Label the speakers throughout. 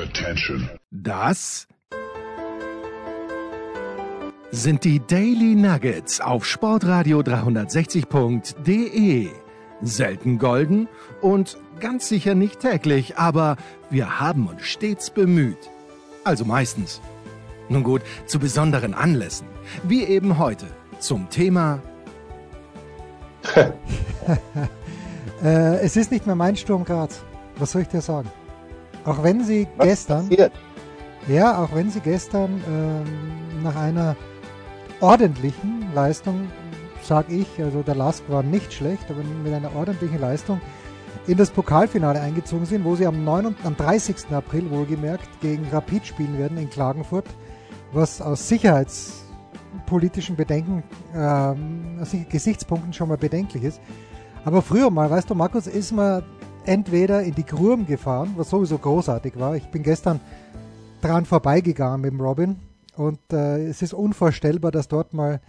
Speaker 1: Attention.
Speaker 2: Das sind die Daily Nuggets auf Sportradio 360.de. Selten golden und ganz sicher nicht täglich, aber wir haben uns stets bemüht. Also meistens. Nun gut, zu besonderen Anlässen, wie eben heute zum Thema
Speaker 3: äh, es ist nicht mehr mein Sturm Graz. Was soll ich dir sagen? Auch wenn sie
Speaker 4: Was
Speaker 3: gestern,
Speaker 4: passiert?
Speaker 3: ja, auch wenn sie gestern ähm, nach einer ordentlichen Leistung, sag ich, also der Lask war nicht schlecht, aber mit einer ordentlichen Leistung in das Pokalfinale eingezogen sind, wo sie am, 9, am 30. April wohlgemerkt gegen Rapid spielen werden in Klagenfurt, was aus sicherheitspolitischen Bedenken, ähm, aus Gesichtspunkten schon mal bedenklich ist. Aber früher mal, weißt du, Markus, ist man entweder in die Grum gefahren, was sowieso großartig war. Ich bin gestern dran vorbeigegangen mit dem Robin und äh, es ist unvorstellbar, dass dort mal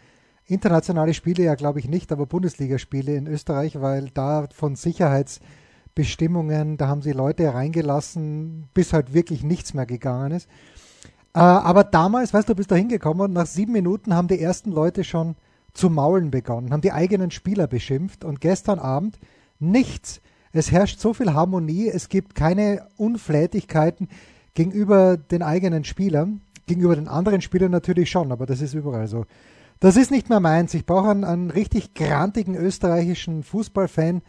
Speaker 3: internationale Spiele, ja glaube ich nicht, aber Bundesligaspiele in Österreich, weil da von Sicherheitsbestimmungen, da haben sie Leute reingelassen, bis halt wirklich nichts mehr gegangen ist. Äh, aber damals, weißt du, du bist da hingekommen und nach sieben Minuten haben die ersten Leute schon zu maulen begonnen, haben die eigenen Spieler beschimpft und gestern Abend nichts. Es herrscht so viel Harmonie, es gibt keine Unflätigkeiten gegenüber den eigenen Spielern, gegenüber den anderen Spielern natürlich schon, aber das ist überall so. Das ist nicht mehr meins. Ich brauche einen, einen richtig grantigen österreichischen Fußballfan,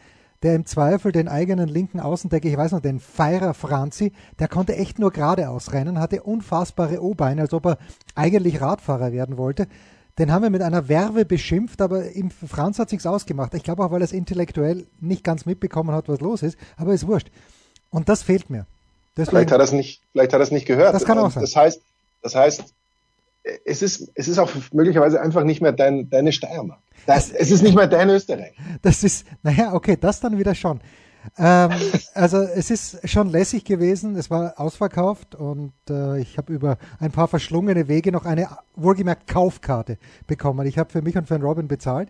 Speaker 3: der im Zweifel den eigenen linken Außendecker, ich weiß noch, den Feirer Franzi, der konnte echt nur geradeaus rennen, hatte unfassbare O-Beine, als ob er eigentlich Radfahrer werden wollte. Den haben wir mit einer Werbe beschimpft, aber im Franz hat sich's ausgemacht. Ich glaube auch, weil er es intellektuell nicht ganz mitbekommen hat, was los ist, aber ist wurscht. Und das fehlt mir. Deswegen,
Speaker 4: Vielleicht hat er es nicht, vielleicht hat er es nicht gehört.
Speaker 3: Das kann auch sein.
Speaker 4: Das heißt, das heißt, es ist, es ist auch möglicherweise einfach nicht mehr dein, deine Steiermark. Das, es ist nicht mehr dein Österreich.
Speaker 3: das ist, naja, okay, das dann wieder schon. Ähm, also es ist schon lässig gewesen, es war ausverkauft und äh, ich habe über ein paar verschlungene Wege noch eine wohlgemerkt Kaufkarte bekommen. Ich habe für mich und für den Robin bezahlt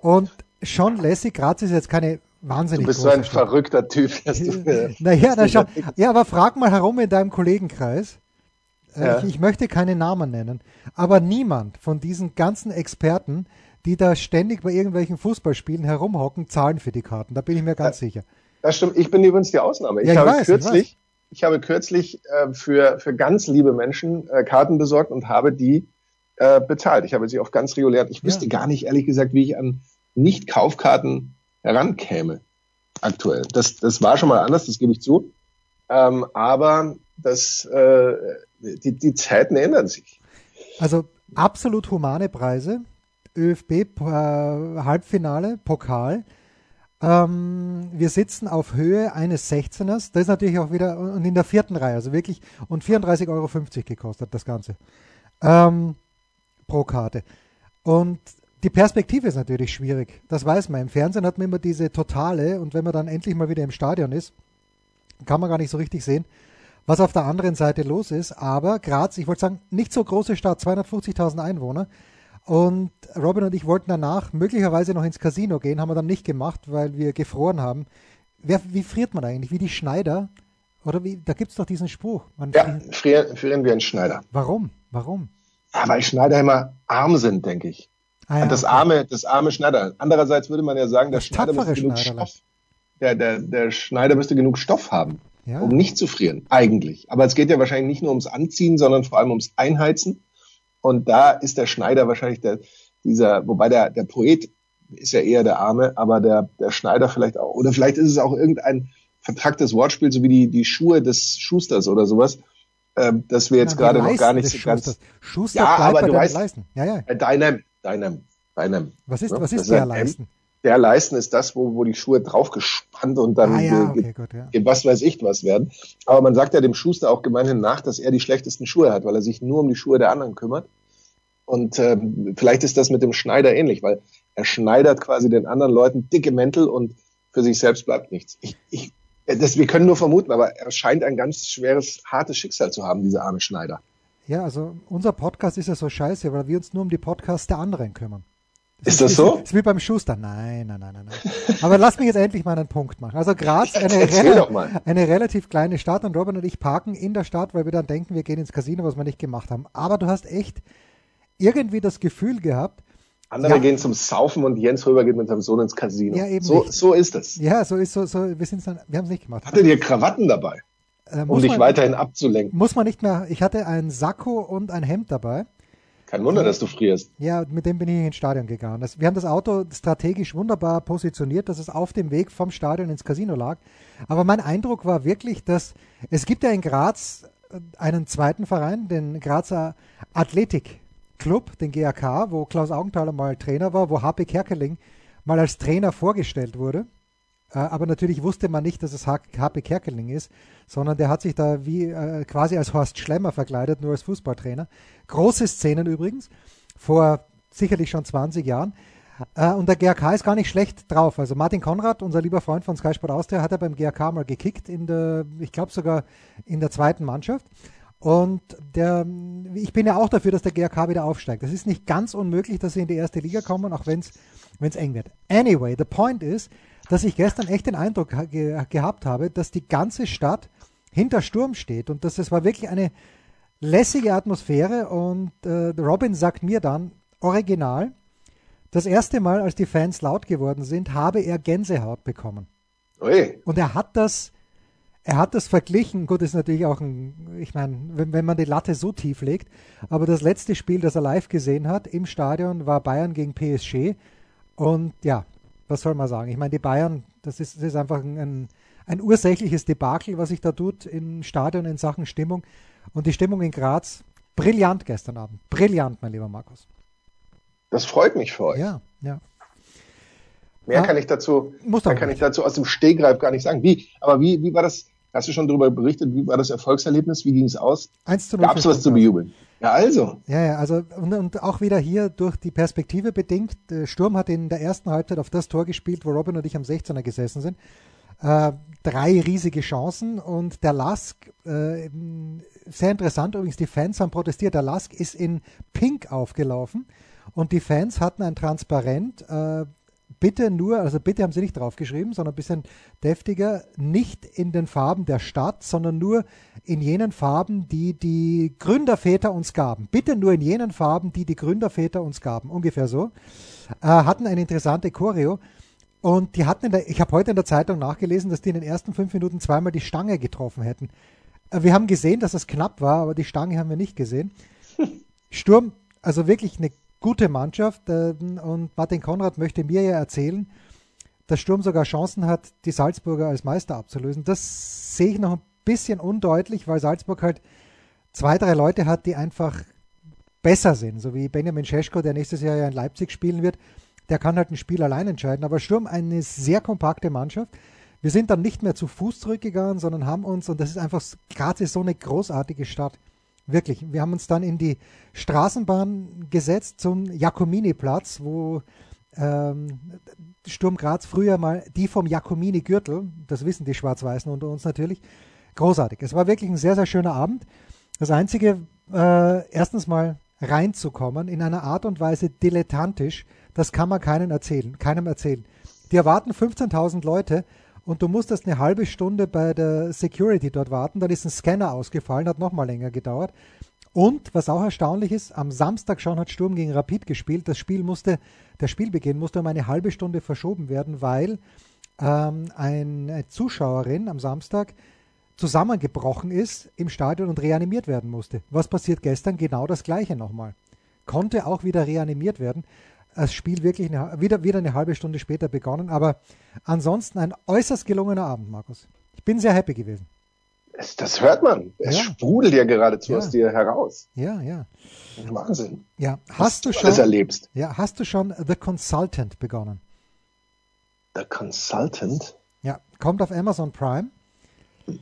Speaker 3: und schon lässig. Graz ist jetzt keine wahnsinnig
Speaker 4: Du bist so ein
Speaker 3: Stadt.
Speaker 4: verrückter Typ. Dass du,
Speaker 3: Naja, na schau. Ja, aber frag mal herum in deinem Kollegenkreis. Äh,
Speaker 4: Ja.
Speaker 3: Ich, ich möchte keine Namen nennen, aber niemand von diesen ganzen Experten, die da ständig bei irgendwelchen Fußballspielen herumhocken, zahlen für die Karten. Da bin ich mir ganz sicher.
Speaker 4: Das stimmt. Ich bin übrigens die Ausnahme. Ich,
Speaker 3: Ja, ich
Speaker 4: habe
Speaker 3: weiß, ich
Speaker 4: kürzlich, ich, habe kürzlich äh, für, für ganz liebe Menschen äh, Karten besorgt und habe die äh, bezahlt. Ich habe sie auf ganz regulär. Ich wüsste gar nicht, ehrlich gesagt, wie ich an Nicht-Kaufkarten herankäme aktuell. Das, das war schon mal anders, das gebe ich zu. Ähm, aber das, äh, die, die Zeiten ändern sich.
Speaker 3: Also absolut humane Preise. ÖFB äh, Halbfinale, Pokal. Ähm, wir sitzen auf Höhe eines 16ers. Das ist natürlich auch wieder und in der vierten Reihe, also wirklich und 34,50 Euro gekostet das Ganze ähm, pro Karte. Und die Perspektive ist natürlich schwierig. Das weiß man. Im Fernsehen hat man immer diese totale und wenn man dann endlich mal wieder im Stadion ist, kann man gar nicht so richtig sehen, was auf der anderen Seite los ist. Aber Graz, ich wollte sagen, nicht so große Stadt, 250.000 Einwohner. Und Robin und ich wollten danach möglicherweise noch ins Casino gehen, haben wir dann nicht gemacht, weil wir gefroren haben. Wer, wie friert man eigentlich? Wie die Schneider? Oder wie, da gibt's doch diesen Spruch. Man
Speaker 4: Ja, frieren, frieren wir einen Schneider.
Speaker 3: Warum? Warum?
Speaker 4: Ja, weil Schneider immer arm sind, denke ich.
Speaker 3: Ah, ja,
Speaker 4: das
Speaker 3: okay.
Speaker 4: arme, das arme Schneider. Andererseits würde man ja sagen, der
Speaker 3: Das
Speaker 4: Schneider müsste genug. Stoff, der, der, der Schneider müsste genug Stoff haben,
Speaker 3: Ja.
Speaker 4: um nicht zu frieren, eigentlich. Aber es geht ja wahrscheinlich nicht nur ums Anziehen, sondern vor allem ums Einheizen. Und da ist der Schneider wahrscheinlich der, dieser, wobei der, der Poet ist ja eher der Arme, aber der, der Schneider vielleicht auch. Oder vielleicht ist es auch irgendein vertracktes Wortspiel, so wie die, die Schuhe des Schusters oder sowas, ähm, dass wir jetzt gerade noch
Speaker 3: Leisten
Speaker 4: gar nicht so ganz.
Speaker 3: Schuster
Speaker 4: Ja, aber du weißt-
Speaker 3: Leisten. Ja, ja.
Speaker 4: äh, deinem, deinem, deinem.
Speaker 3: Was ist,
Speaker 4: Ja,
Speaker 3: was
Speaker 4: das
Speaker 3: ist der
Speaker 4: ein M. Der Leisten ist das, wo, wo die Schuhe draufgespannt und dann
Speaker 3: Ah ja, okay, gut, ja.
Speaker 4: was weiß ich was werden. Aber man sagt ja dem Schuster auch gemeinhin nach, dass er die schlechtesten Schuhe hat, weil er sich nur um die Schuhe der anderen kümmert. Und ähm, vielleicht ist das mit dem Schneider ähnlich, weil er schneidert quasi den anderen Leuten dicke Mäntel und für sich selbst bleibt nichts. Ich, ich, das, wir können nur vermuten, aber er scheint ein ganz schweres, hartes Schicksal zu haben, dieser arme Schneider.
Speaker 3: Ja, also unser Podcast ist ja so scheiße, weil wir uns nur um die Podcasts der anderen kümmern.
Speaker 4: Ist das so?
Speaker 3: Ist, ist wie beim Schuster. Nein, nein, nein, nein, nein. Aber lass mich jetzt endlich mal einen Punkt machen. Also Graz, eine, rela eine relativ kleine Stadt und Robin und ich parken in der Stadt, weil wir dann denken, wir gehen ins Casino, was wir nicht gemacht haben. Aber du hast echt irgendwie das Gefühl gehabt,
Speaker 4: andere ja. gehen zum Saufen und Jens Röber geht mit seinem Sohn ins Casino. Ja, eben so, so ist es.
Speaker 3: Ja, so ist so, so wir sind dann, wir haben es nicht gemacht.
Speaker 4: Hattet ihr Krawatten dabei? Äh, um dich man, weiterhin abzulenken.
Speaker 3: Muss man nicht mehr. Ich hatte ein Sakko und ein Hemd dabei.
Speaker 4: Kein Wunder, äh, dass du frierst.
Speaker 3: Ja, mit dem bin ich ins Stadion gegangen. Das, wir haben das Auto strategisch wunderbar positioniert, dass es auf dem Weg vom Stadion ins Casino lag. Aber mein Eindruck war wirklich, dass es gibt ja in Graz einen zweiten Verein, den Grazer Athletik Club, den GAK, wo Klaus Augenthaler mal Trainer war, wo HP Kerkeling mal als Trainer vorgestellt wurde. Äh, aber natürlich wusste man nicht, dass es HP Kerkeling ist, sondern der hat sich da wie äh, quasi als Horst Schlemmer verkleidet, nur als Fußballtrainer. Große Szenen übrigens, vor sicherlich schon 20 Jahren. Äh, und der GAK ist gar nicht schlecht drauf. Also Martin Konrad, unser lieber Freund von Sky Sport Austria, hat er beim GAK mal gekickt in der, ich glaube sogar in der zweiten Mannschaft. Und der, ich bin ja auch dafür, dass der GRK wieder aufsteigt. Das ist nicht ganz unmöglich, dass sie in die erste Liga kommen, auch wenn es eng wird. Anyway, the point ist, dass ich gestern echt den Eindruck ge gehabt habe, dass die ganze Stadt hinter Sturm steht und dass es war wirklich eine lässige Atmosphäre und äh, Robin sagt mir dann, original, das erste Mal, als die Fans laut geworden sind, habe er Gänsehaut bekommen. Ui. Und er hat das er hat das verglichen, gut, ist natürlich auch ein, ich meine, wenn, wenn man die Latte so tief legt, aber das letzte Spiel, das er live gesehen hat im Stadion, war Bayern gegen PSG. Und ja, was soll man sagen? Ich meine, die Bayern, das ist, das ist einfach ein, ein ursächliches Debakel, was sich da tut im Stadion in Sachen Stimmung. Und die Stimmung in Graz, brillant gestern Abend. Brillant, mein lieber Markus.
Speaker 4: Das freut mich für euch.
Speaker 3: Ja, ja.
Speaker 4: Mehr ah, kann ich dazu, mehr kann ich dazu aus dem Stegreif gar nicht sagen. Wie, aber wie, wie war das? Hast du schon darüber berichtet? Wie war das Erfolgserlebnis? Wie ging es aus?
Speaker 3: 1 zu
Speaker 4: 0 Gab es was zu bejubeln? Ja, also.
Speaker 3: Ja, ja, also und, und, auch wieder hier durch die Perspektive bedingt. Sturm hat in der ersten Halbzeit auf das Tor gespielt, wo Robin und ich am 16er gesessen sind. Äh, drei riesige Chancen und der Lask, äh, sehr interessant übrigens, die Fans haben protestiert. Der Lask ist in Pink aufgelaufen und die Fans hatten ein Transparent, äh, bitte nur, also bitte haben sie nicht draufgeschrieben, sondern ein bisschen deftiger, nicht in den Farben der Stadt, sondern nur in jenen Farben, die die Gründerväter uns gaben. Bitte nur in jenen Farben, die die Gründerväter uns gaben. Ungefähr so. Äh, hatten eine interessante Choreo. Und die hatten, der, ich habe heute in der Zeitung nachgelesen, dass die in den ersten fünf Minuten zweimal die Stange getroffen hätten. Äh, wir haben gesehen, dass es knapp war, aber die Stange haben wir nicht gesehen. Sturm, also wirklich eine gute Mannschaft. Äh, und Martin Konrad möchte mir ja erzählen, dass Sturm sogar Chancen hat, die Salzburger als Meister abzulösen. Das sehe ich noch ein bisschen undeutlich, weil Salzburg halt zwei, drei Leute hat, die einfach besser sind, so wie Benjamin Scheschko, der nächstes Jahr ja in Leipzig spielen wird. Der kann halt ein Spiel allein entscheiden. Aber Sturm eine sehr kompakte Mannschaft. Wir sind dann nicht mehr zu Fuß zurückgegangen, sondern haben uns, und das ist einfach, ist so eine großartige Stadt. Wirklich. Wir haben uns dann in die Straßenbahn gesetzt zum Jakomini-Platz, wo ähm, Sturm Graz früher mal die vom Jakomini-Gürtel, das wissen die Schwarz-Weißen unter uns natürlich, großartig. Es war wirklich ein sehr, sehr schöner Abend. Das Einzige, äh, erstens mal reinzukommen in einer Art und Weise dilettantisch, das kann man keinem erzählen, keinem erzählen. Die erwarten 15.000 Leute und du musstest eine halbe Stunde bei der Security dort warten, dann ist ein Scanner ausgefallen, hat nochmal länger gedauert. Und was auch erstaunlich ist, am Samstag schon hat Sturm gegen Rapid gespielt. Das Spiel musste, der Spielbeginn musste um eine halbe Stunde verschoben werden, weil ähm, eine Zuschauerin am Samstag zusammengebrochen ist im Stadion und reanimiert werden musste. Was passiert gestern? Genau das gleiche nochmal. Konnte auch wieder reanimiert werden das Spiel wirklich eine, wieder, wieder eine halbe Stunde später begonnen. Aber ansonsten ein äußerst gelungener Abend, Markus. Ich bin sehr happy gewesen.
Speaker 4: Es, das hört man. Es ja. sprudelt ja geradezu ja. aus dir heraus.
Speaker 3: Ja, ja.
Speaker 4: Wahnsinn.
Speaker 3: Ja, hast du, schon
Speaker 4: alles erlebst.
Speaker 3: Ja, hast du schon The Consultant begonnen?
Speaker 4: The Consultant?
Speaker 3: Ja, kommt auf Amazon Prime.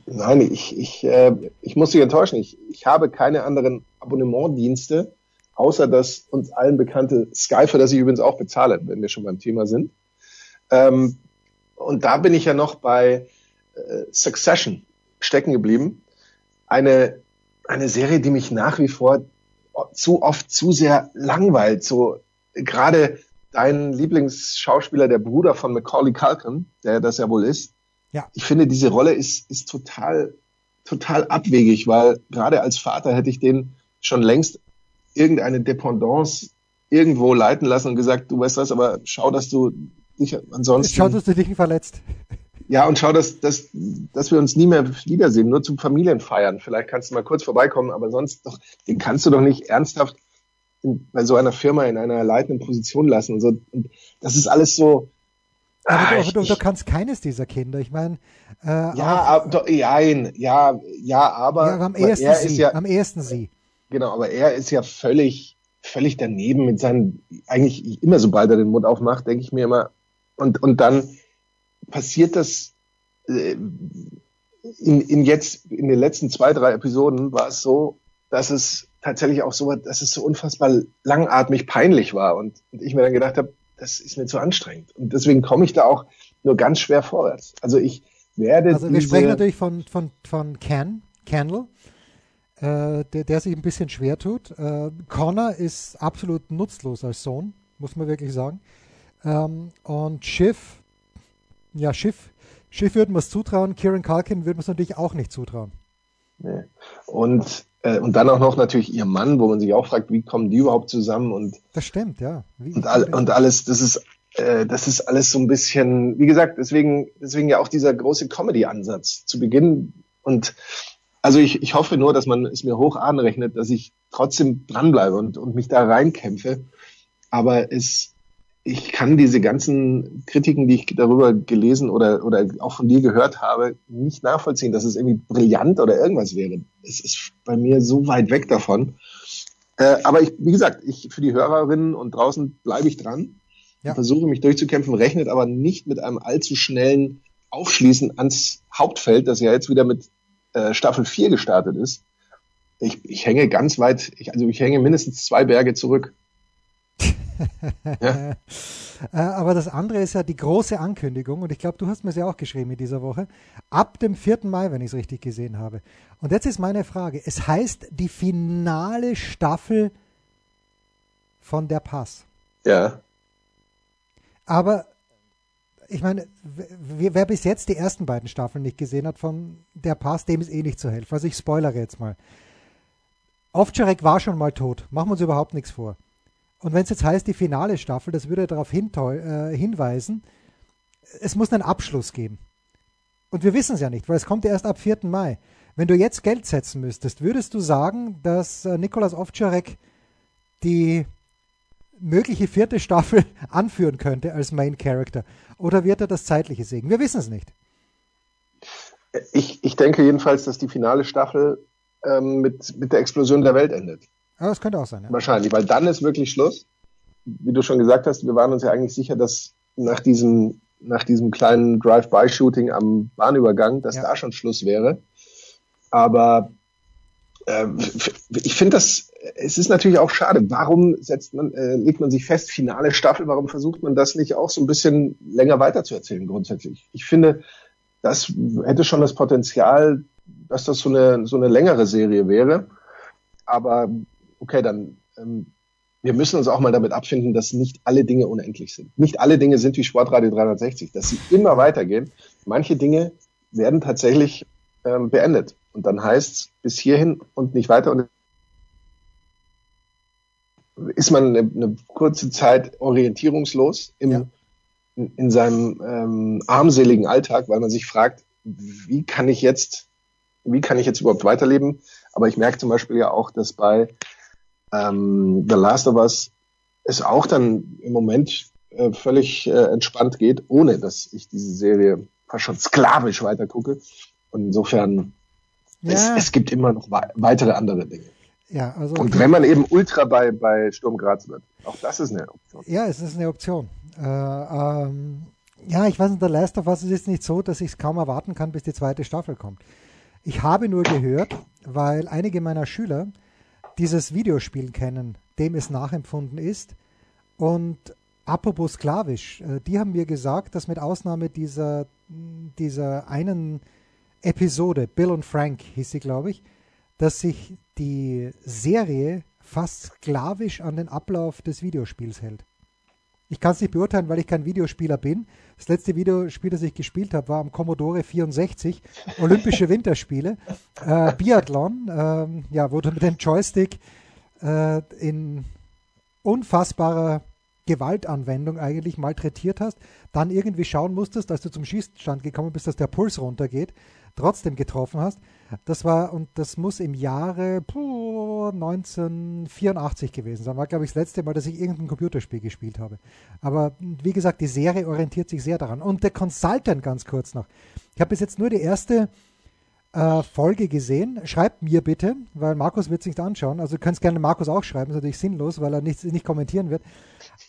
Speaker 4: Nein, ich, ich, äh, ich muss dich enttäuschen. Ich, ich habe keine anderen Abonnementdienste außer das uns allen bekannte Sky, für das ich übrigens auch bezahle, wenn wir schon beim Thema sind. Ähm, und da bin ich ja noch bei äh, Succession stecken geblieben. Eine, eine Serie, die mich nach wie vor zu oft zu sehr langweilt. So gerade dein Lieblingsschauspieler, der Bruder von Macaulay Culkin, der das ja wohl ist. Ja. Ich finde, diese Rolle ist, ist total, total abwegig, weil gerade als Vater hätte ich den schon längst irgendeine Dependance irgendwo leiten lassen und gesagt, du weißt was, aber schau, dass du dich ansonsten.
Speaker 3: Schau, dass du dich nicht verletzt.
Speaker 4: Ja, und schau, dass, dass, dass wir uns nie mehr wiedersehen, nur zum Familienfeiern. Vielleicht kannst du mal kurz vorbeikommen, aber sonst doch, den kannst du doch nicht ernsthaft in, bei so einer Firma in einer leitenden Position lassen. Und so. Und das ist alles so.
Speaker 3: Aber, ah, du, ich, du, du, kannst keines dieser Kinder. Ich meine,
Speaker 4: äh, ja, ab, doch, nein, ja, ja, aber, ja,
Speaker 3: am ehesten sie, ist ja, am ehesten sie.
Speaker 4: Genau, aber er ist ja völlig, völlig daneben mit seinen, eigentlich immer sobald er den Mund aufmacht, denke ich mir immer, und, und dann passiert das äh, in, in jetzt, in den letzten zwei, drei Episoden war es so, dass es tatsächlich auch so, dass es so unfassbar langatmig peinlich war und, und ich mir dann gedacht habe, das ist mir zu anstrengend. Und deswegen komme ich da auch nur ganz schwer vorwärts. Also ich werde.
Speaker 3: Also wir sprechen natürlich von, von, von Can, Candle, äh, der, der sich ein bisschen schwer tut. Äh, Connor ist absolut nutzlos als Sohn, muss man wirklich sagen. Ähm, und Schiff, ja, Schiff, Schiff würden wir es zutrauen, Kieran Culkin würden wir es natürlich auch nicht zutrauen.
Speaker 4: Nee. Und, äh, und dann auch noch natürlich ihr Mann, wo man sich auch fragt, wie kommen die überhaupt zusammen und
Speaker 3: das stimmt, ja.
Speaker 4: Wie, und, all, und alles, das ist äh, das ist alles so ein bisschen, wie gesagt, deswegen, deswegen ja auch dieser große Comedy-Ansatz zu Beginn. Und also ich, ich hoffe nur, dass man es mir hoch anrechnet, dass ich trotzdem dranbleibe und, und mich da reinkämpfe. Aber es, ich kann diese ganzen Kritiken, die ich darüber gelesen oder, oder auch von dir gehört habe, nicht nachvollziehen, dass es irgendwie brillant oder irgendwas wäre. Es ist bei mir so weit weg davon. Äh, aber ich, wie gesagt, ich, für die Hörerinnen und draußen bleibe ich dran. Ja. Versuche mich durchzukämpfen, rechnet aber nicht mit einem allzu schnellen Aufschließen ans Hauptfeld, das ja jetzt wieder mit äh, Staffel 4 gestartet ist, ich, ich hänge ganz weit, ich, also ich hänge mindestens zwei Berge zurück.
Speaker 3: ja. Äh, aber das andere ist ja die große Ankündigung, und ich glaube, du hast mir es ja auch geschrieben in dieser Woche, ab dem 4. Mai, wenn ich es richtig gesehen habe. Und jetzt ist meine Frage, es heißt die finale Staffel von der Pass.
Speaker 4: Ja.
Speaker 3: Aber ich meine, wer, bis jetzt die ersten beiden Staffeln nicht gesehen hat von Der Pass, dem ist eh nicht zu helfen. Also ich spoilere jetzt mal. Ovtcharek war schon mal tot. Machen wir uns überhaupt nichts vor. Und wenn es jetzt heißt, die finale Staffel, das würde darauf äh, hinweisen, es muss einen Abschluss geben. Und wir wissen es ja nicht, weil es kommt erst ab 4. Mai. Wenn du jetzt Geld setzen müsstest, würdest du sagen, dass äh, Nikolas Ovtcharek die mögliche vierte Staffel anführen könnte als Main Character? Oder wird er das Zeitliche sägen? Wir wissen es nicht.
Speaker 4: Ich, ich denke jedenfalls, dass die finale Staffel ähm, mit, mit der Explosion der Welt endet.
Speaker 3: Aber das könnte auch sein. Ja.
Speaker 4: Wahrscheinlich, weil dann ist wirklich Schluss. Wie du schon gesagt hast, wir waren uns ja eigentlich sicher, dass nach diesem, nach diesem kleinen Drive-by-Shooting am Bahnübergang, dass ja. da schon Schluss wäre. Aber ich finde das, es ist natürlich auch schade. Warum setzt man, äh, legt man sich fest, finale Staffel, warum versucht man das nicht auch so ein bisschen länger weiterzuerzählen grundsätzlich? Ich finde, das hätte schon das Potenzial, dass das so eine, so eine längere Serie wäre. Aber okay, dann ähm, wir müssen uns auch mal damit abfinden, dass nicht alle Dinge unendlich sind. Nicht alle Dinge sind wie Sportradio 360, dass sie immer weitergehen. Manche Dinge werden tatsächlich ähm, beendet. Und dann heißt bis hierhin und nicht weiter. Und ist man eine, eine kurze Zeit orientierungslos im, ja. in, in, seinem ähm, armseligen Alltag, weil man sich fragt, wie kann ich jetzt, wie kann ich jetzt überhaupt weiterleben? Aber ich merke zum Beispiel ja auch, dass bei ähm, The Last of Us es auch dann im Moment äh, völlig äh, entspannt geht, ohne dass ich diese Serie fast schon sklavisch weitergucke. Und insofern ja. Es, es, gibt immer noch weitere andere Dinge.
Speaker 3: Ja, also
Speaker 4: und wenn man eben Ultra bei, bei Sturm Graz wird, auch das ist eine Option.
Speaker 3: Ja, es ist eine Option. Äh, ähm, ja, ich weiß nicht, der Last of Us ist nicht so, dass ich es kaum erwarten kann, bis die zweite Staffel kommt. Ich habe nur gehört, weil einige meiner Schüler dieses Videospiel kennen, dem es nachempfunden ist. Und apropos sklavisch, äh, die haben mir gesagt, dass mit Ausnahme dieser, dieser einen Episode, Bill und Frank hieß sie, glaube ich, dass sich die Serie fast sklavisch an den Ablauf des Videospiels hält. Ich kann es nicht beurteilen, weil ich kein Videospieler bin. Das letzte Videospiel, das ich gespielt habe, war am Commodore 64, Olympische Winterspiele, äh, Biathlon, ähm, ja, wo du mit dem Joystick äh, in unfassbarer Gewaltanwendung eigentlich malträtiert hast, dann irgendwie schauen musstest, als du zum Schießstand gekommen bist, dass der Puls runtergeht, trotzdem getroffen hast. Das war, und das muss im Jahre puh, 1984 gewesen sein. War, glaube ich, das letzte Mal, dass ich irgendein Computerspiel gespielt habe. Aber wie gesagt, die Serie orientiert sich sehr daran. Und der Consultant ganz kurz noch. Ich habe bis jetzt nur die erste äh, Folge gesehen. Schreibt mir bitte, weil Markus wird sich anschauen. Also du könnt gerne Markus auch schreiben, ist natürlich sinnlos, weil er nicht, nicht kommentieren wird.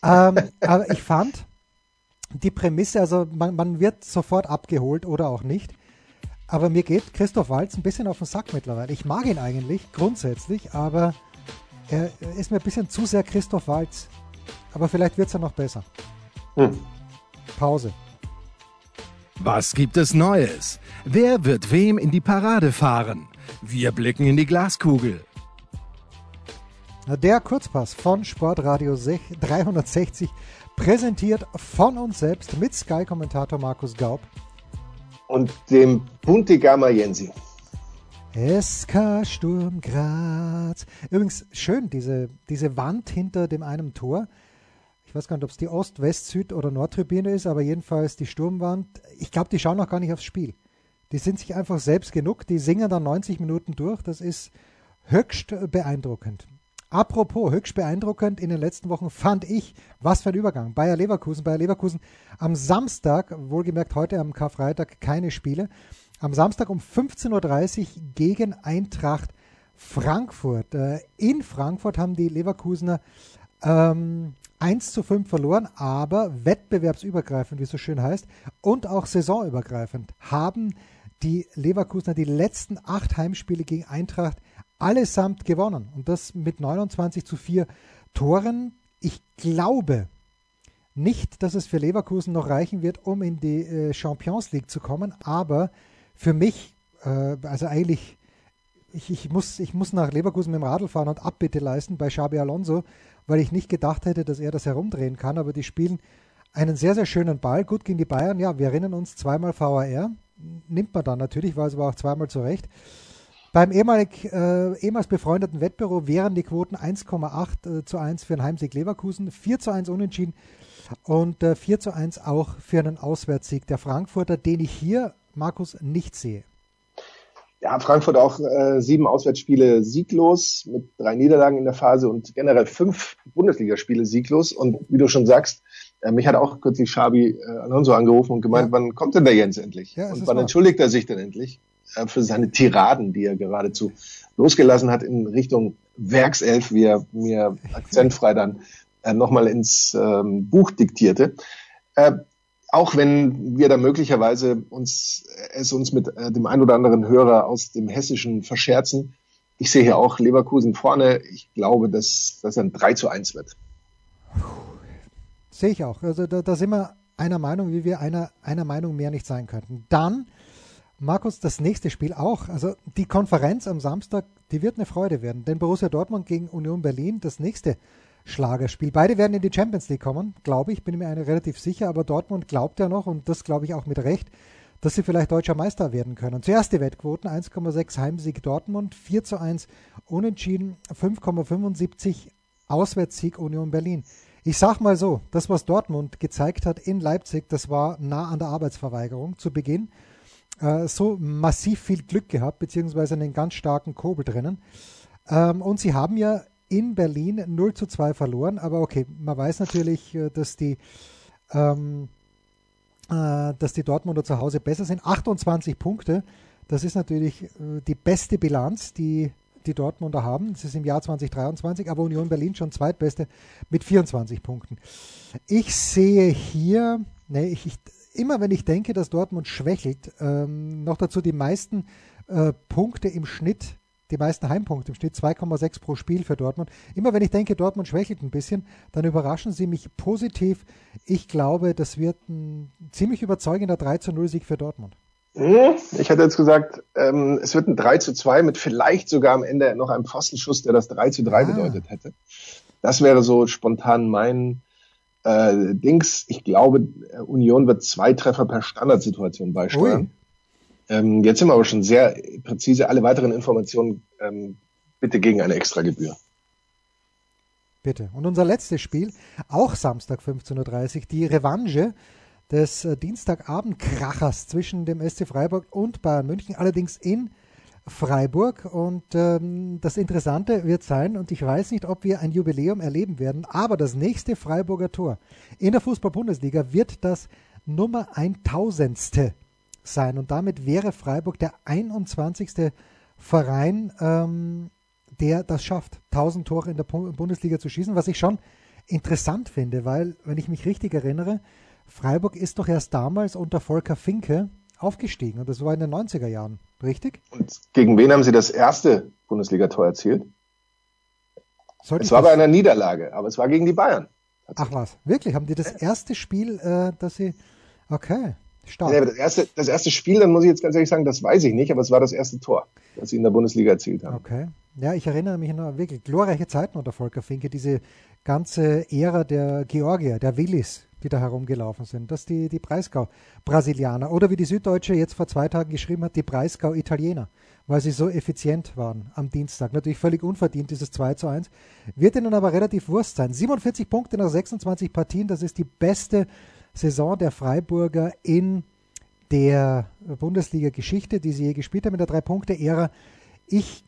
Speaker 3: Ähm, aber ich fand die Prämisse, also man, man wird sofort abgeholt oder auch nicht. Aber mir geht Christoph Walz ein bisschen auf den Sack mittlerweile. Ich mag ihn eigentlich grundsätzlich, aber er ist mir ein bisschen zu sehr Christoph Walz. Aber vielleicht wird es ja noch besser. Hm. Pause.
Speaker 2: Was gibt es Neues? Wer wird wem in die Parade fahren? Wir blicken in die Glaskugel.
Speaker 3: Der Kurzpass von Sportradio 360, präsentiert von uns selbst mit Sky-Kommentator Markus Gaub.
Speaker 4: Und dem Buntigammer Jensi.
Speaker 3: SK Sturm Graz. Übrigens schön, diese, diese Wand hinter dem einen Tor ich weiß gar nicht, ob es die Ost-, West-, Süd- oder Nordtribüne ist, aber jedenfalls die Sturmwand. Ich glaube, die schauen noch gar nicht aufs Spiel. Die sind sich einfach selbst genug, die singen dann 90 Minuten durch. Das ist höchst beeindruckend. Apropos, höchst beeindruckend in den letzten Wochen fand ich, was für ein Übergang. Bayer Leverkusen, Bayer Leverkusen am Samstag, wohlgemerkt heute am Karfreitag keine Spiele, am Samstag um 15.30 Uhr gegen Eintracht Frankfurt. Äh, in Frankfurt haben die Leverkusener ähm, 1 zu 5 verloren, aber wettbewerbsübergreifend, wie es so schön heißt, und auch saisonübergreifend haben die Leverkusener die letzten acht Heimspiele gegen Eintracht allesamt gewonnen. Und das mit 29 zu 4 Toren. Ich glaube nicht, dass es für Leverkusen noch reichen wird, um in die äh, Champions League zu kommen, aber für mich, äh, also eigentlich, ich, ich, muss, ich muss nach Leverkusen mit dem Radl fahren und Abbitte leisten bei Xabi Alonso, weil ich nicht gedacht hätte, dass er das herumdrehen kann. Aber die spielen einen sehr, sehr schönen Ball. Gut gegen die Bayern. Ja, wir erinnern uns zweimal VAR. Nimmt man dann natürlich, war es aber auch zweimal zurecht. Beim ehemalig, äh, ehemals befreundeten Wettbüro wären die Quoten 1,8 äh, zu 1 für einen Heimsieg Leverkusen, 4 zu 1 unentschieden und äh, 4 zu 1 auch für einen Auswärtssieg der Frankfurter, den ich hier, Markus, nicht sehe.
Speaker 4: Ja, Frankfurt auch äh, sieben Auswärtsspiele sieglos mit drei Niederlagen in der Phase und generell fünf Bundesligaspiele sieglos. Und wie du schon sagst, äh, mich hat auch kürzlich Schabi äh, Alonso angerufen und gemeint, ja. wann kommt denn der Jens endlich? Ja, und wann wahr. entschuldigt er sich denn endlich äh, für seine Tiraden, die er geradezu losgelassen hat in Richtung Werkself, wie er mir akzentfrei dann äh, nochmal ins ähm, Buch diktierte. Äh, auch wenn wir da möglicherweise uns, es uns mit äh, dem ein oder anderen Hörer aus dem Hessischen verscherzen, ich sehe hier auch Leverkusen vorne. Ich glaube, dass das ein 3 zu 1 wird.
Speaker 3: Sehe ich auch. Also da, da sind wir einer Meinung, wie wir einer, einer Meinung mehr nicht sein könnten. Dann, Markus, das nächste Spiel auch. Also die Konferenz am Samstag, die wird eine Freude werden. Denn Borussia Dortmund gegen Union Berlin, das nächste Schlagerspiel. Beide werden in die Champions League kommen, glaube ich, bin mir relativ sicher, aber Dortmund glaubt ja noch, und das glaube ich auch mit Recht, dass sie vielleicht deutscher Meister werden können. Zuerst die Wettquoten, 1,6 Heimsieg Dortmund, 4 zu 1 Unentschieden, 5,75 Auswärtssieg Union Berlin. Ich sag mal so, das, was Dortmund gezeigt hat in Leipzig, das war nah an der Arbeitsverweigerung zu Beginn. Äh, so massiv viel Glück gehabt, beziehungsweise einen ganz starken Kobel drinnen. Ähm, und sie haben ja in Berlin 0 zu 2 verloren. Aber okay, man weiß natürlich, äh, dass die, ähm, äh, dass die Dortmunder zu Hause besser sind. 28 Punkte, das ist natürlich äh, die beste Bilanz, die die Dortmunder haben. Das ist im Jahr 2023, aber Union Berlin schon zweitbeste mit 24 Punkten. Ich sehe hier, nee, ich, ich, immer wenn ich denke, dass Dortmund schwächelt, ähm, noch dazu die meisten äh, Punkte im Schnitt die meisten Heimpunkte im Schnitt, 2,6 pro Spiel für Dortmund. Immer wenn ich denke, Dortmund schwächelt ein bisschen, dann überraschen sie mich positiv. Ich glaube, das wird ein ziemlich überzeugender 3 zu 0 Sieg für Dortmund.
Speaker 4: Hm, ich hätte jetzt gesagt, ähm, es wird ein 3 zu 2 mit vielleicht sogar am Ende noch einem Pfostenschuss, der das 3 zu 3 ah. bedeutet hätte. Das wäre so spontan mein Äh, Dings, ich glaube, Union wird zwei Treffer per Standardsituation beisteuern. Ähm, jetzt sind wir aber schon sehr präzise. Alle weiteren Informationen ähm, bitte gegen eine Extragebühr.
Speaker 3: Bitte. Und unser letztes Spiel, auch Samstag 15.30 Uhr, die Revanche des äh, Dienstagabendkrachers zwischen dem SC Freiburg und Bayern München, allerdings in Freiburg. Und ähm, das Interessante wird sein, und ich weiß nicht, ob wir ein Jubiläum erleben werden, aber das nächste Freiburger Tor in der Fußball-Bundesliga wird das Nummer 1000. sein. Und damit wäre Freiburg der 21. Verein, ähm, der das schafft, 1000 Tore in der Bundesliga zu schießen, was ich schon interessant finde, weil, wenn ich mich richtig erinnere, Freiburg ist doch erst damals unter Volker Finke aufgestiegen und das war in den 90er Jahren, richtig?
Speaker 4: Und gegen wen haben Sie das erste Bundesligator erzielt? Sollte es war bei einer Niederlage, aber es war gegen die Bayern.
Speaker 3: Ach was, wirklich? Haben die das erste Spiel, äh, dass sie. Okay,
Speaker 4: stark. Ja, das, erste, das erste Spiel, dann muss ich jetzt ganz ehrlich sagen, das weiß ich nicht, aber es war das erste Tor, das sie in der Bundesliga erzielt haben.
Speaker 3: Okay. Ja, ich erinnere mich an wirklich glorreiche Zeiten unter Volker Finke, diese ganze Ära der Georgier, der Willis, die da herumgelaufen sind. Das die, die Breisgau-Brasilianer. Oder wie die Süddeutsche jetzt vor zwei Tagen geschrieben hat, die Breisgau-Italiener, weil sie so effizient waren am Dienstag. Natürlich völlig unverdient, dieses 2 zu 1. Wird ihnen aber relativ Wurst sein. 47 Punkte nach 26 Partien, das ist die beste Saison der Freiburger in der Bundesliga-Geschichte, die sie je gespielt haben, in der Drei-Punkte-Ära. Ich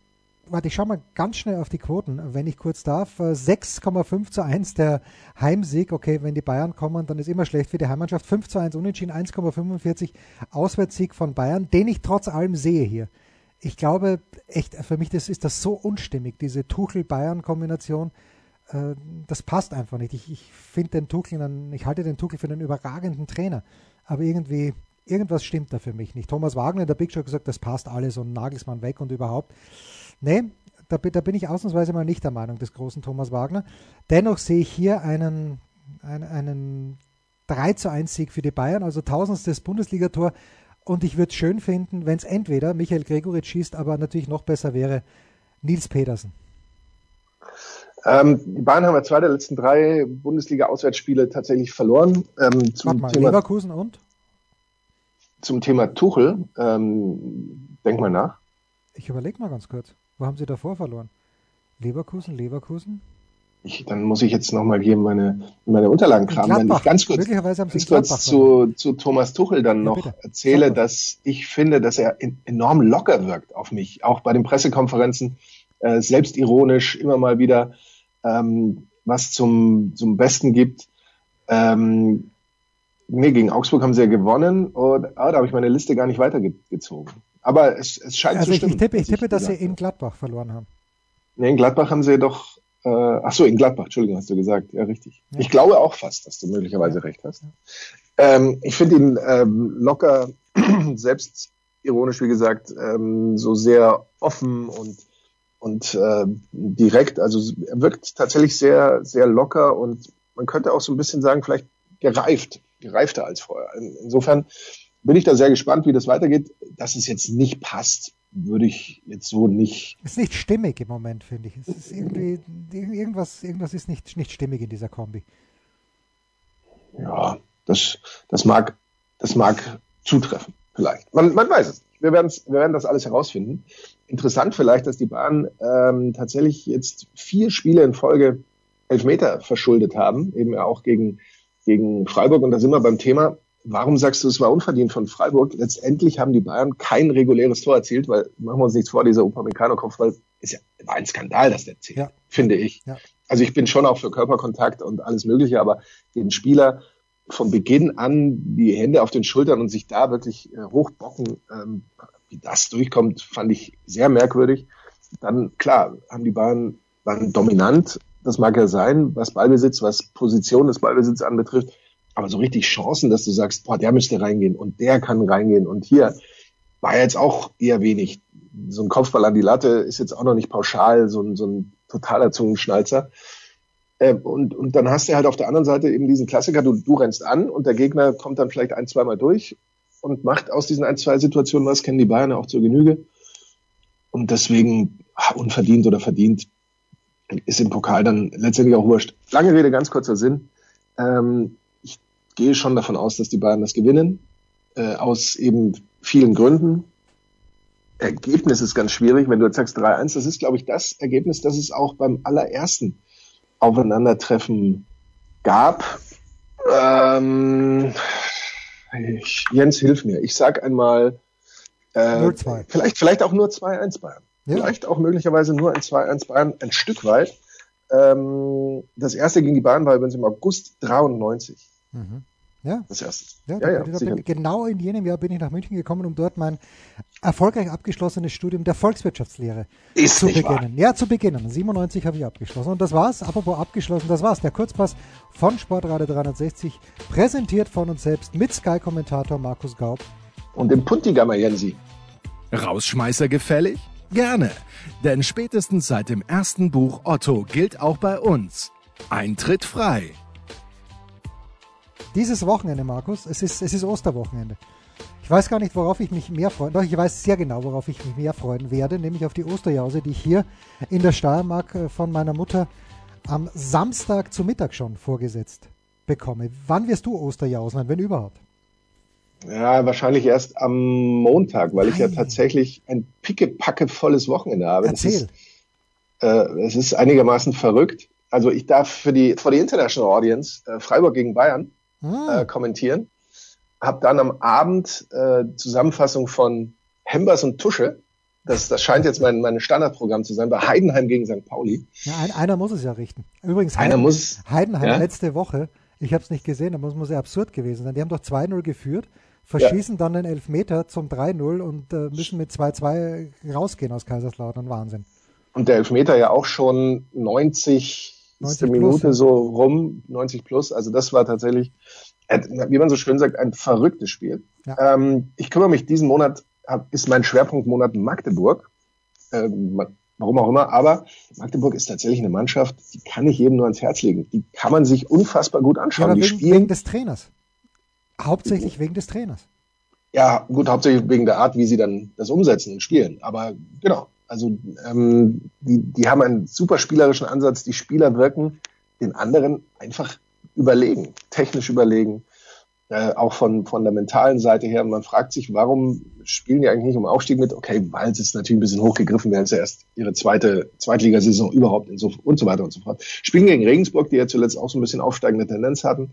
Speaker 3: warte, ich schau mal ganz schnell auf die Quoten, wenn ich kurz darf. 6,5 äh, zu 1 der Heimsieg. Okay, wenn die Bayern kommen, dann ist immer schlecht für die Heimmannschaft. 5 zu 1 unentschieden, 1,45 Auswärtssieg von Bayern, den ich trotz allem sehe hier. Ich glaube, echt, für mich das, ist das so unstimmig, diese Tuchel-Bayern-Kombination. Äh, das passt einfach nicht. Ich, ich finde den Tuchel, ich halte den Tuchel für einen überragenden Trainer. Aber irgendwie, irgendwas stimmt da für mich nicht. Thomas Wagner in der Big Show gesagt, das passt alles und Nagelsmann weg und überhaupt. Nee, da, da, bin ich ausnahmsweise mal nicht der Meinung des großen Thomas Wagner. Dennoch sehe ich hier einen, einen, einen 3 zu 1 Sieg für die Bayern, also tausendstes Bundesligator. Und ich würde es schön finden, wenn es entweder Michael Gregoritsch schießt, aber natürlich noch besser wäre Nils Pedersen.
Speaker 4: Ähm, die Bayern haben ja zwei der letzten drei Bundesliga-Auswärtsspiele tatsächlich verloren. Ähm,
Speaker 3: zum mal, Thema, Leverkusen und?
Speaker 4: Zum Thema Tuchel. Ähm, denk mal nach.
Speaker 3: Ich überlege mal ganz kurz. Wo haben Sie davor verloren? Leverkusen, Leverkusen?
Speaker 4: Ich, dann muss ich jetzt nochmal hier meine, meine Unterlagen kramen. Wenn ich ganz kurz, ganz kurz zu, zu Thomas Tuchel dann noch ja, erzähle, dass ich finde, dass er enorm locker wirkt auf mich. Auch bei den Pressekonferenzen, äh, selbstironisch immer mal wieder ähm, was zum, zum Besten gibt. Ähm, nee, gegen Augsburg haben sie ja gewonnen und ah, da habe ich meine Liste gar nicht weitergezogen. Aber es, es scheint also zu stimmen.
Speaker 3: Ich tippe, ich tippe dass sie in Gladbach verloren haben.
Speaker 4: Nee, in Gladbach haben sie doch, äh, ach so, in Gladbach, Entschuldigung, hast du gesagt. Ja, richtig. Ja. Ich glaube auch fast, dass du möglicherweise ja. recht hast. Ähm, ich finde ihn ähm, locker, selbstironisch, wie gesagt, ähm, so sehr offen und und äh, direkt. Also er wirkt tatsächlich sehr, sehr locker und man könnte auch so ein bisschen sagen, vielleicht gereift, gereifter als vorher. Insofern bin ich da sehr gespannt, wie das weitergeht. Dass es jetzt nicht passt, würde ich jetzt so nicht.
Speaker 3: Es ist nicht stimmig im Moment, finde ich. Es ist irgendwie, irgendwas, irgendwas ist nicht, nicht stimmig in dieser Kombi.
Speaker 4: Ja, das, das mag, das mag zutreffen, vielleicht. Man, man weiß es. Wir, wir werden das alles herausfinden. Interessant vielleicht, dass die Bahn ähm, tatsächlich jetzt vier Spiele in Folge Elfmeter verschuldet haben, eben auch gegen, gegen Freiburg. Und da sind wir beim Thema, warum sagst du, es war unverdient von Freiburg? Letztendlich haben die Bayern kein reguläres Tor erzielt, weil, machen wir uns nichts vor, dieser Upamecano-Kopfball ist ja, war ein Skandal, dass der zählt, ja. finde ich. Ja. Also ich bin schon auch für Körperkontakt und alles Mögliche, aber den Spieler von Beginn an die Hände auf den Schultern und sich da wirklich äh, hochbocken, ähm, wie das durchkommt, fand ich sehr merkwürdig. Dann, klar, haben die Bayern, waren dominant, das mag ja sein, was Ballbesitz, was Position des Ballbesitzes anbetrifft, aber so richtig Chancen, dass du sagst, boah, der müsste reingehen und der kann reingehen und hier war jetzt auch eher wenig. So ein Kopfball an die Latte ist jetzt auch noch nicht pauschal so ein, so ein totaler Zungenschnalzer. Äh, und, und dann hast du halt auf der anderen Seite eben diesen Klassiker, du, du rennst an und der Gegner kommt dann vielleicht ein, zweimal durch und macht aus diesen ein, zwei Situationen was, kennen die Bayern ja auch zur Genüge. Und deswegen ach, unverdient oder verdient ist im Pokal dann letztendlich auch wurscht. Lange Rede, ganz kurzer Sinn Ähm, ich gehe schon davon aus, dass die Bayern das gewinnen, äh, aus eben vielen Gründen. Ergebnis ist ganz schwierig, wenn du jetzt sagst 3-1, das ist, glaube ich, das Ergebnis, das es auch beim allerersten Aufeinandertreffen gab. Ähm, ich, Jens, hilf mir. Ich sag einmal äh, vielleicht, vielleicht auch nur 2-1 Bayern. Ja. Vielleicht auch möglicherweise nur ein 2-1 Bayern, ein Stück weit. Ähm, das erste gegen die Bayern war übrigens im August 93.
Speaker 3: Mhm. Ja.
Speaker 4: Das erste.
Speaker 3: Ja, ja, ja bin, genau in jenem Jahr bin ich nach München gekommen, um dort mein erfolgreich abgeschlossenes Studium der Volkswirtschaftslehre
Speaker 4: Ist
Speaker 3: zu beginnen. Wahr. Ja, zu beginnen. 97 habe ich abgeschlossen. Und das war's. Apropos abgeschlossen, das war's. Der Kurzpass von Sportradio 360, präsentiert von uns selbst mit Sky-Kommentator Markus Gaub.
Speaker 4: Und dem Puntigammer Jensi.
Speaker 2: Rausschmeißer gefällig? Gerne. Denn spätestens seit dem ersten Buch Otto gilt auch bei uns. Eintritt frei.
Speaker 3: Dieses Wochenende, Markus, es ist, es ist Osterwochenende. Ich weiß gar nicht, worauf ich mich mehr freue. Doch, ich weiß sehr genau, worauf ich mich mehr freuen werde, nämlich auf die Osterjause, die ich hier in der Steiermark äh, von meiner Mutter am Samstag zu Mittag schon vorgesetzt bekomme. Wann wirst du Osterjausen, wenn überhaupt?
Speaker 4: Ja, wahrscheinlich erst am Montag, weil Nein. ich ja tatsächlich ein pickepacke volles Wochenende habe.
Speaker 3: Erzähl. Es ist,
Speaker 4: äh, es ist einigermaßen verrückt. Also ich darf für die, für die International Audience äh, Freiburg gegen Bayern ah. äh, kommentieren. Hab dann am Abend äh, Zusammenfassung von Hembers und Tusche. Das, das scheint jetzt mein, mein Standardprogramm zu sein, bei Heidenheim gegen St. Pauli.
Speaker 3: Ja, ein, einer muss es ja richten. Übrigens,
Speaker 4: einer
Speaker 3: Heiden,
Speaker 4: muss,
Speaker 3: Heidenheim ja? letzte Woche, ich habe es nicht gesehen, aber es muss ja absurd gewesen sein. Die haben doch 2-0 geführt, verschießen ja. dann den Elfmeter zum 3-0 und äh, müssen mit 2-2 rausgehen aus Kaiserslautern. Wahnsinn.
Speaker 4: Und der Elfmeter ja auch schon 90 90 Minute plus, so rum, 90 plus. Also das war tatsächlich, äh, wie man so schön sagt, ein verrücktes Spiel. Ja. Ähm, ich kümmere mich diesen Monat, hab, ist mein Schwerpunktmonat Magdeburg. Ähm, warum auch immer, aber Magdeburg ist tatsächlich eine Mannschaft, die kann ich jedem nur ans Herz legen. Die kann man sich unfassbar gut anschauen. Ja,
Speaker 3: die
Speaker 4: wegen,
Speaker 3: spielen, wegen des Trainers. Hauptsächlich wegen des Trainers.
Speaker 4: Ja, gut, hauptsächlich wegen der Art, wie sie dann das umsetzen und spielen. Aber genau, also ähm, die, die haben einen super spielerischen Ansatz. Die Spieler wirken den anderen einfach überlegen, technisch überlegen, äh, auch von, von der mentalen Seite her. Und man fragt sich, warum spielen die eigentlich nicht um Aufstieg mit? Okay, weil es ist natürlich ein bisschen hochgegriffen, wäre es ja erst ihre zweite Zweitligasaison überhaupt so, und so weiter und so fort. Spielen gegen Regensburg, die ja zuletzt auch so ein bisschen aufsteigende Tendenz hatten.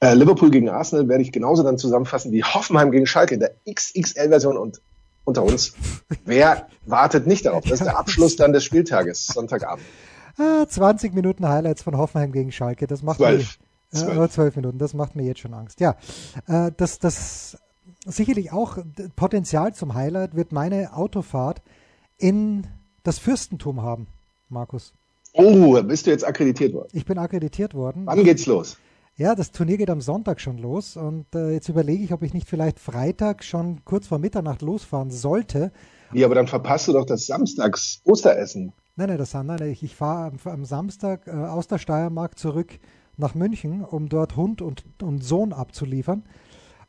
Speaker 4: Äh, Liverpool gegen Arsenal werde ich genauso dann zusammenfassen wie Hoffenheim gegen Schalke in der XXL-Version und unter uns. Wer wartet nicht darauf? Das ist der Abschluss dann des Spieltages, Sonntagabend.
Speaker 3: Ah, 20 Minuten Highlights von Hoffenheim gegen Schalke. Das macht 12. mir äh, 12. 12 Minuten. Das macht mir jetzt schon Angst. Ja, äh, das, das sicherlich auch Potenzial zum Highlight wird meine Autofahrt in das Fürstentum haben, Markus.
Speaker 4: Oh, bist du jetzt akkreditiert worden?
Speaker 3: Ich bin akkreditiert worden.
Speaker 4: Wann geht's los?
Speaker 3: Ja, das Turnier geht am Sonntag schon los und äh, jetzt überlege ich, ob ich nicht vielleicht Freitag schon kurz vor Mitternacht losfahren sollte.
Speaker 4: Wie, aber dann verpasst du doch das Samstags Osteressen.
Speaker 3: Nein, nein, das nein, nein, ich, ich fahre am, am, Samstag äh, aus der Steiermark zurück nach München, um dort Hund und, und Sohn abzuliefern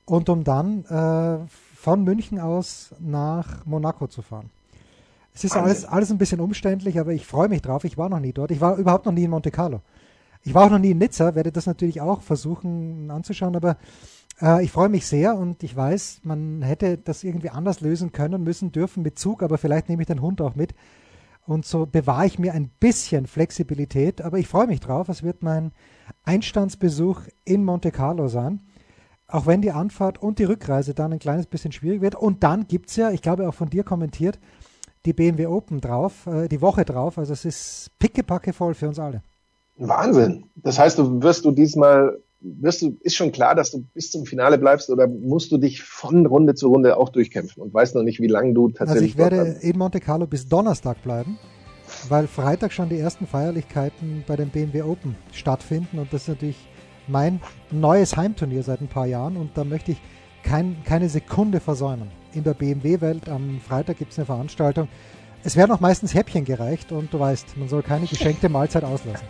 Speaker 3: und um dann äh, von München aus nach Monaco zu fahren. Es ist alles, alles ein bisschen umständlich, aber ich freue mich drauf. Ich war noch nie dort. Ich war überhaupt noch nie in Monte Carlo. Ich war auch noch nie in Nizza, werde das natürlich auch versuchen anzuschauen, aber äh, ich freue mich sehr und ich weiß, man hätte das irgendwie anders lösen können, müssen, dürfen mit Zug, aber vielleicht nehme ich den Hund auch mit. Und so bewahre ich mir ein bisschen Flexibilität, aber ich freue mich drauf. Es wird mein Einstandsbesuch in Monte Carlo sein. Auch wenn die Anfahrt und die Rückreise dann ein kleines bisschen schwierig wird. Und dann gibt es ja, ich glaube auch von dir kommentiert, die BMW Open drauf, äh, die Woche drauf. Also es ist pickepacke voll für uns alle.
Speaker 4: Wahnsinn. Das heißt, du wirst du diesmal, wirst du, ist schon klar, dass du bis zum Finale bleibst oder musst du dich von Runde zu Runde auch durchkämpfen und weißt noch nicht, wie lange du tatsächlich.
Speaker 3: Also ich werde in Monte Carlo bis Donnerstag bleiben, weil Freitag schon die ersten Feierlichkeiten bei dem BMW Open stattfinden und das ist natürlich mein neues Heimturnier seit ein paar Jahren und da möchte ich kein, keine Sekunde versäumen. In der BMW-Welt am Freitag gibt es eine Veranstaltung, es werden auch meistens Häppchen gereicht und du weißt, man soll keine geschenkte Mahlzeit auslassen.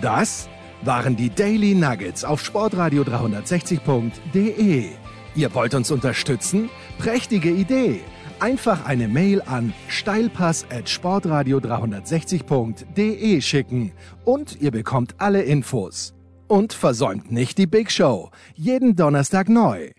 Speaker 2: Das waren die Daily Nuggets auf Sportradio 360.de. Ihr wollt uns unterstützen? Prächtige Idee! Einfach eine Mail an steilpass@sportradio360.de schicken und ihr bekommt alle Infos. Und versäumt nicht die Big Show. Jeden Donnerstag neu.